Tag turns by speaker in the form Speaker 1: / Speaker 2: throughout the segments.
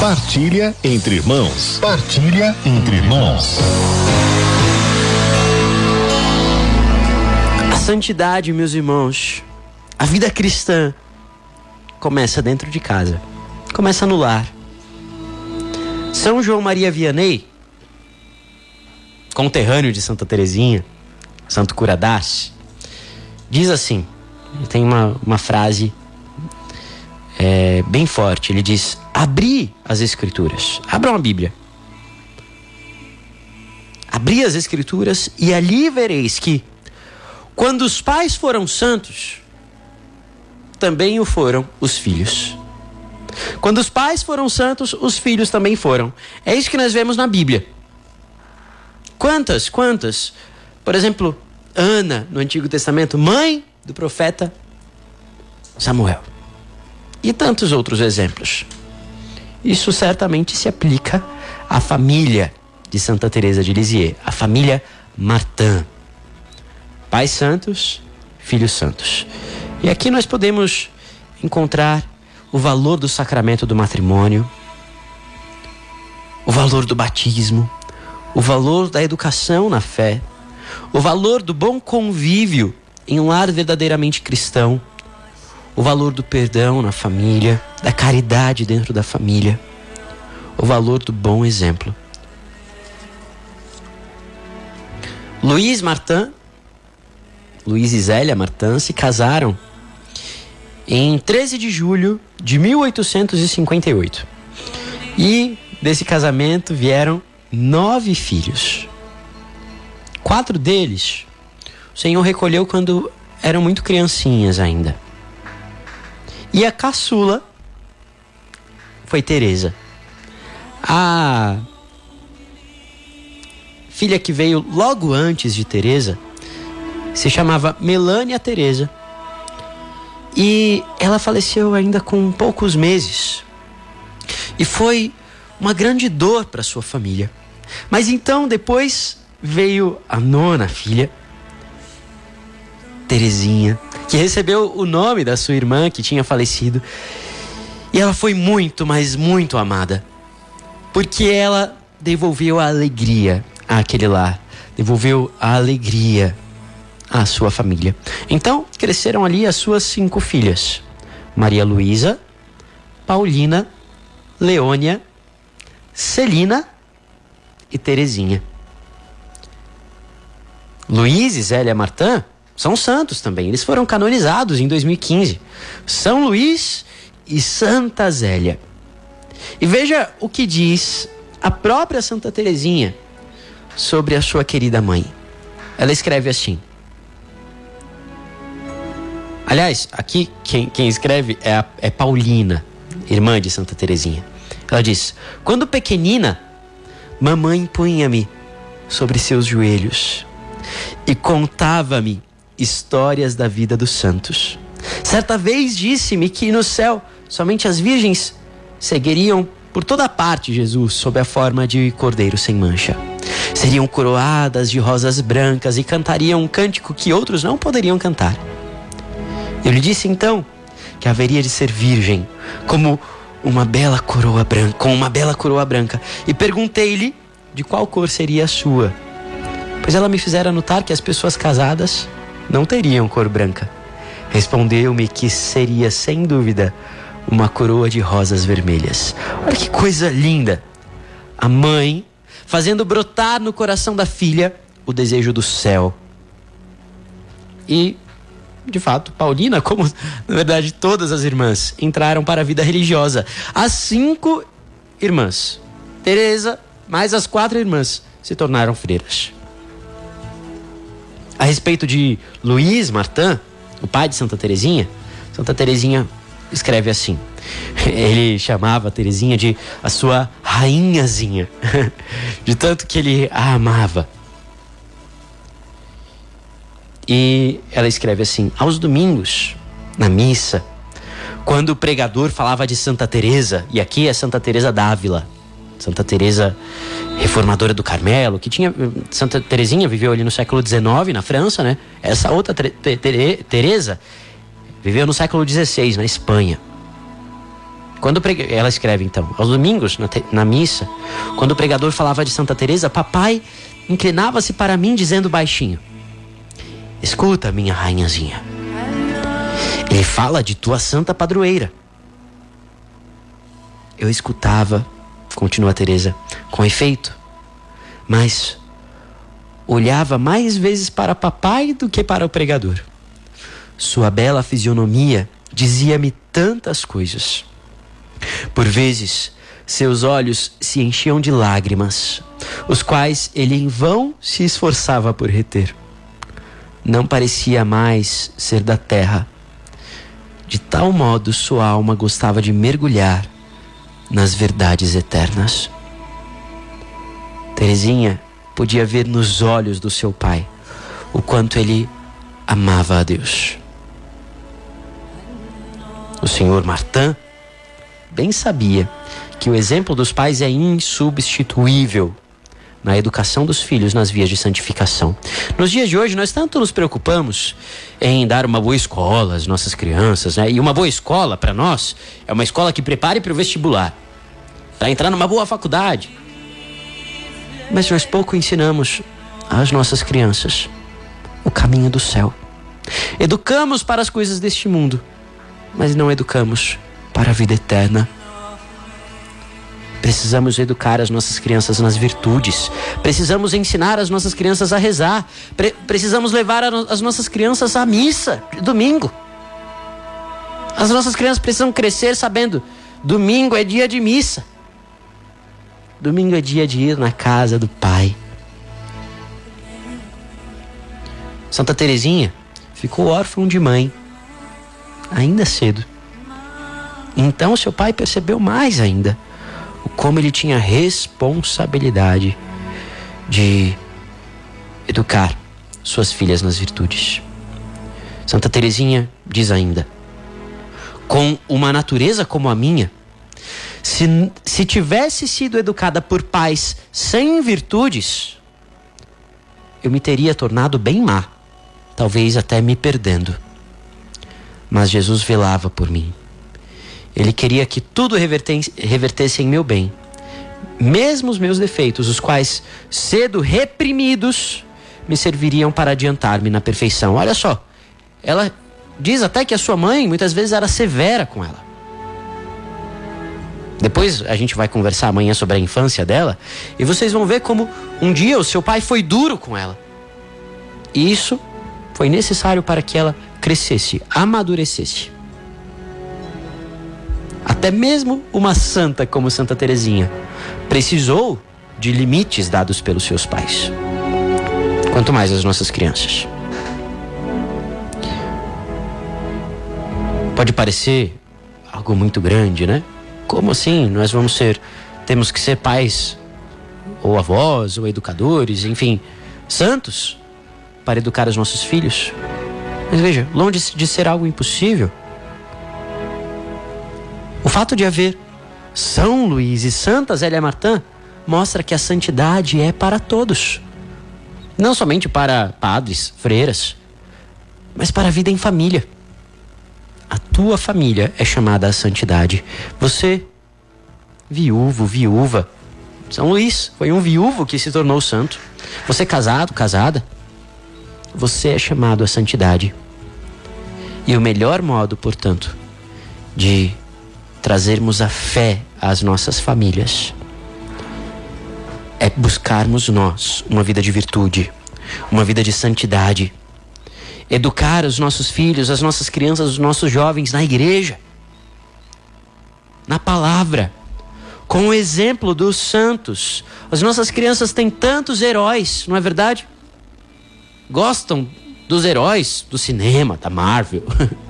Speaker 1: Partilha entre irmãos. Partilha entre irmãos.
Speaker 2: A santidade, meus irmãos, a vida cristã começa dentro de casa. Começa no lar. São João Maria Vianney, conterrâneo de Santa Teresinha, Santo Curadace, diz assim, tem uma, uma frase é, bem forte. Ele diz: abri as Escrituras. Abram a Bíblia. Abri as Escrituras e ali vereis que, quando os pais foram santos, também o foram os filhos. Quando os pais foram santos, os filhos também foram. É isso que nós vemos na Bíblia. Quantas, quantas? Por exemplo, Ana, no Antigo Testamento, mãe do profeta Samuel. E tantos outros exemplos. Isso certamente se aplica à família de Santa Teresa de Lisieux, a família Martin. Pais santos, filhos santos. E aqui nós podemos encontrar o valor do sacramento do matrimônio, o valor do batismo, o valor da educação na fé, o valor do bom convívio em um lar verdadeiramente cristão o valor do perdão na família, da caridade dentro da família, o valor do bom exemplo. Luiz Martin, Luiz e Zélia Martin se casaram em 13 de julho de 1858. E desse casamento vieram nove filhos. Quatro deles o Senhor recolheu quando eram muito criancinhas ainda. E a caçula foi Teresa. A filha que veio logo antes de Teresa se chamava Melânia Teresa. E ela faleceu ainda com poucos meses. E foi uma grande dor para sua família. Mas então depois veio a nona filha, Terezinha, que recebeu o nome da sua irmã que tinha falecido. E ela foi muito, mas muito amada. Porque ela devolveu a alegria àquele lar, devolveu a alegria à sua família. Então, cresceram ali as suas cinco filhas: Maria Luísa, Paulina, Leônia, Celina e Terezinha. Luiz e Zélia Martã são santos também. Eles foram canonizados em 2015. São Luís e Santa Zélia. E veja o que diz a própria Santa Teresinha sobre a sua querida mãe. Ela escreve assim. Aliás, aqui quem, quem escreve é, a, é Paulina, irmã de Santa Teresinha. Ela diz: Quando pequenina, mamãe punha-me sobre seus joelhos e contava-me histórias da vida dos santos. Certa vez disse-me que no céu somente as virgens seguiriam por toda parte Jesus sob a forma de cordeiro sem mancha. Seriam coroadas de rosas brancas e cantariam um cântico que outros não poderiam cantar. Eu lhe disse então que haveria de ser virgem, como uma bela coroa branca, com uma bela coroa branca, e perguntei-lhe de qual cor seria a sua. Pois ela me fizera notar que as pessoas casadas não teriam cor branca. Respondeu-me que seria, sem dúvida, uma coroa de rosas vermelhas. Olha que coisa linda! A mãe fazendo brotar no coração da filha o desejo do céu. E, de fato, Paulina, como na verdade todas as irmãs, entraram para a vida religiosa. As cinco irmãs, Teresa, mais as quatro irmãs, se tornaram freiras. A respeito de Luiz Martin, o pai de Santa Teresinha, Santa Teresinha escreve assim. Ele chamava a Teresinha de a sua rainhazinha, de tanto que ele a amava. E ela escreve assim: aos domingos, na missa, quando o pregador falava de Santa Teresa, e aqui é Santa Teresa d'Ávila, Santa Teresa reformadora do Carmelo, que tinha Santa Teresinha viveu ali no século XIX na França, né? Essa outra Teresa viveu no século XVI na Espanha. Quando. Ela escreve então, aos domingos, na, te... na missa, quando o pregador falava de Santa Teresa, papai inclinava-se para mim dizendo baixinho: Escuta, minha rainhazinha. Ele fala de tua santa padroeira. Eu escutava, continua Teresa, com efeito, mas olhava mais vezes para papai do que para o pregador. Sua bela fisionomia dizia-me tantas coisas. Por vezes, seus olhos se enchiam de lágrimas, os quais ele em vão se esforçava por reter. Não parecia mais ser da terra. De tal modo sua alma gostava de mergulhar nas verdades eternas. Terezinha podia ver nos olhos do seu pai o quanto ele amava a Deus. O senhor Martin bem sabia que o exemplo dos pais é insubstituível na educação dos filhos nas vias de santificação. Nos dias de hoje, nós tanto nos preocupamos em dar uma boa escola às nossas crianças, né? E uma boa escola, para nós, é uma escola que prepare para o vestibular, para entrar numa boa faculdade. Mas nós pouco ensinamos às nossas crianças o caminho do céu. Educamos para as coisas deste mundo, mas não educamos para a vida eterna. Precisamos educar as nossas crianças nas virtudes. Precisamos ensinar as nossas crianças a rezar. Pre precisamos levar as nossas crianças à missa domingo. As nossas crianças precisam crescer sabendo: domingo é dia de missa. Domingo é dia de ir na casa do Pai. Santa Teresinha ficou órfã de mãe, ainda cedo. Então seu pai percebeu mais ainda como ele tinha responsabilidade de educar suas filhas nas virtudes. Santa Teresinha diz ainda: com uma natureza como a minha, se, se tivesse sido educada por pais sem virtudes, eu me teria tornado bem má, talvez até me perdendo. Mas Jesus velava por mim. Ele queria que tudo revertesse em meu bem. Mesmo os meus defeitos, os quais, cedo reprimidos, me serviriam para adiantar-me na perfeição. Olha só, ela diz até que a sua mãe muitas vezes era severa com ela. Depois a gente vai conversar amanhã sobre a infância dela e vocês vão ver como um dia o seu pai foi duro com ela. E isso foi necessário para que ela crescesse, amadurecesse. Até mesmo uma santa como Santa Teresinha precisou de limites dados pelos seus pais. Quanto mais as nossas crianças. Pode parecer algo muito grande, né? Como assim? Nós vamos ser, temos que ser pais, ou avós, ou educadores, enfim, santos, para educar os nossos filhos. Mas veja, longe de ser algo impossível, fato de haver São Luís e Santa Zélia Martã mostra que a santidade é para todos. Não somente para padres, freiras, mas para a vida em família. A tua família é chamada à santidade. Você, viúvo, viúva, São Luís foi um viúvo que se tornou santo. Você casado, casada, você é chamado à santidade. E o melhor modo, portanto, de trazermos a fé às nossas famílias. É buscarmos nós uma vida de virtude, uma vida de santidade. Educar os nossos filhos, as nossas crianças, os nossos jovens na igreja, na palavra, com o exemplo dos santos. As nossas crianças têm tantos heróis, não é verdade? Gostam dos heróis do cinema, da Marvel.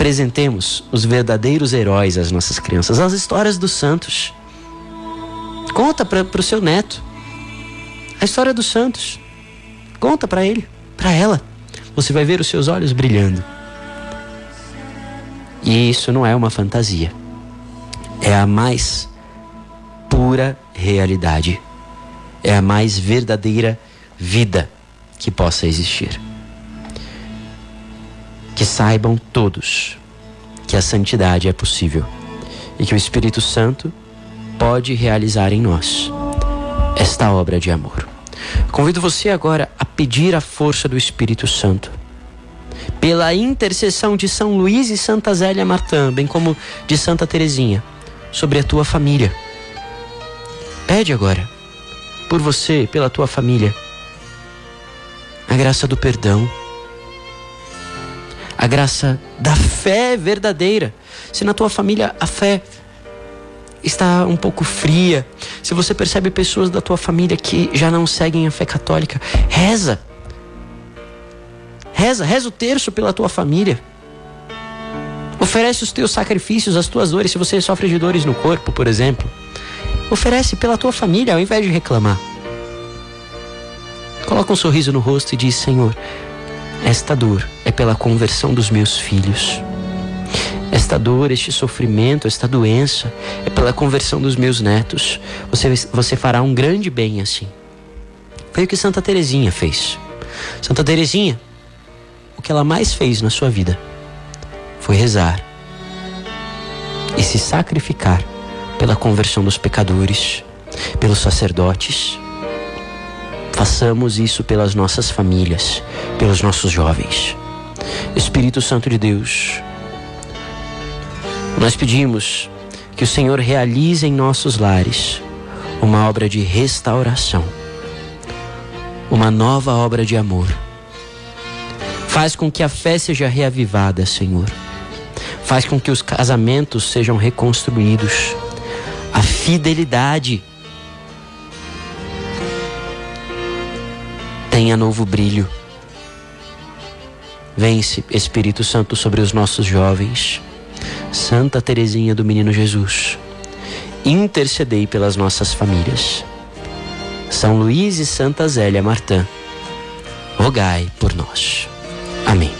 Speaker 2: apresentemos os verdadeiros heróis às nossas crianças, as histórias dos santos. Conta para o seu neto a história dos santos. Conta para ele, para ela. Você vai ver os seus olhos brilhando. E isso não é uma fantasia. É a mais pura realidade. É a mais verdadeira vida que possa existir que saibam todos que a santidade é possível e que o Espírito Santo pode realizar em nós esta obra de amor. Convido você agora a pedir a força do Espírito Santo. Pela intercessão de São Luís e Santa Zélia Martã, bem como de Santa Teresinha, sobre a tua família. Pede agora, por você, pela tua família, a graça do perdão, a graça da fé verdadeira. Se na tua família a fé está um pouco fria, se você percebe pessoas da tua família que já não seguem a fé católica, reza. Reza, reza o terço pela tua família. Oferece os teus sacrifícios, as tuas dores, se você sofre de dores no corpo, por exemplo. Oferece pela tua família ao invés de reclamar. Coloca um sorriso no rosto e diz: Senhor, esta dor é pela conversão dos meus filhos. Esta dor, este sofrimento, esta doença é pela conversão dos meus netos. Você, você fará um grande bem assim. Foi o que Santa Teresinha fez. Santa Teresinha, o que ela mais fez na sua vida foi rezar e se sacrificar pela conversão dos pecadores, pelos sacerdotes. Façamos isso pelas nossas famílias, pelos nossos jovens. Espírito Santo de Deus, nós pedimos que o Senhor realize em nossos lares uma obra de restauração, uma nova obra de amor. Faz com que a fé seja reavivada, Senhor. Faz com que os casamentos sejam reconstruídos. A fidelidade tenha novo brilho. Vence, Espírito Santo, sobre os nossos jovens Santa Teresinha do Menino Jesus, intercedei pelas nossas famílias. São Luís e Santa Zélia Martã, rogai por nós. Amém.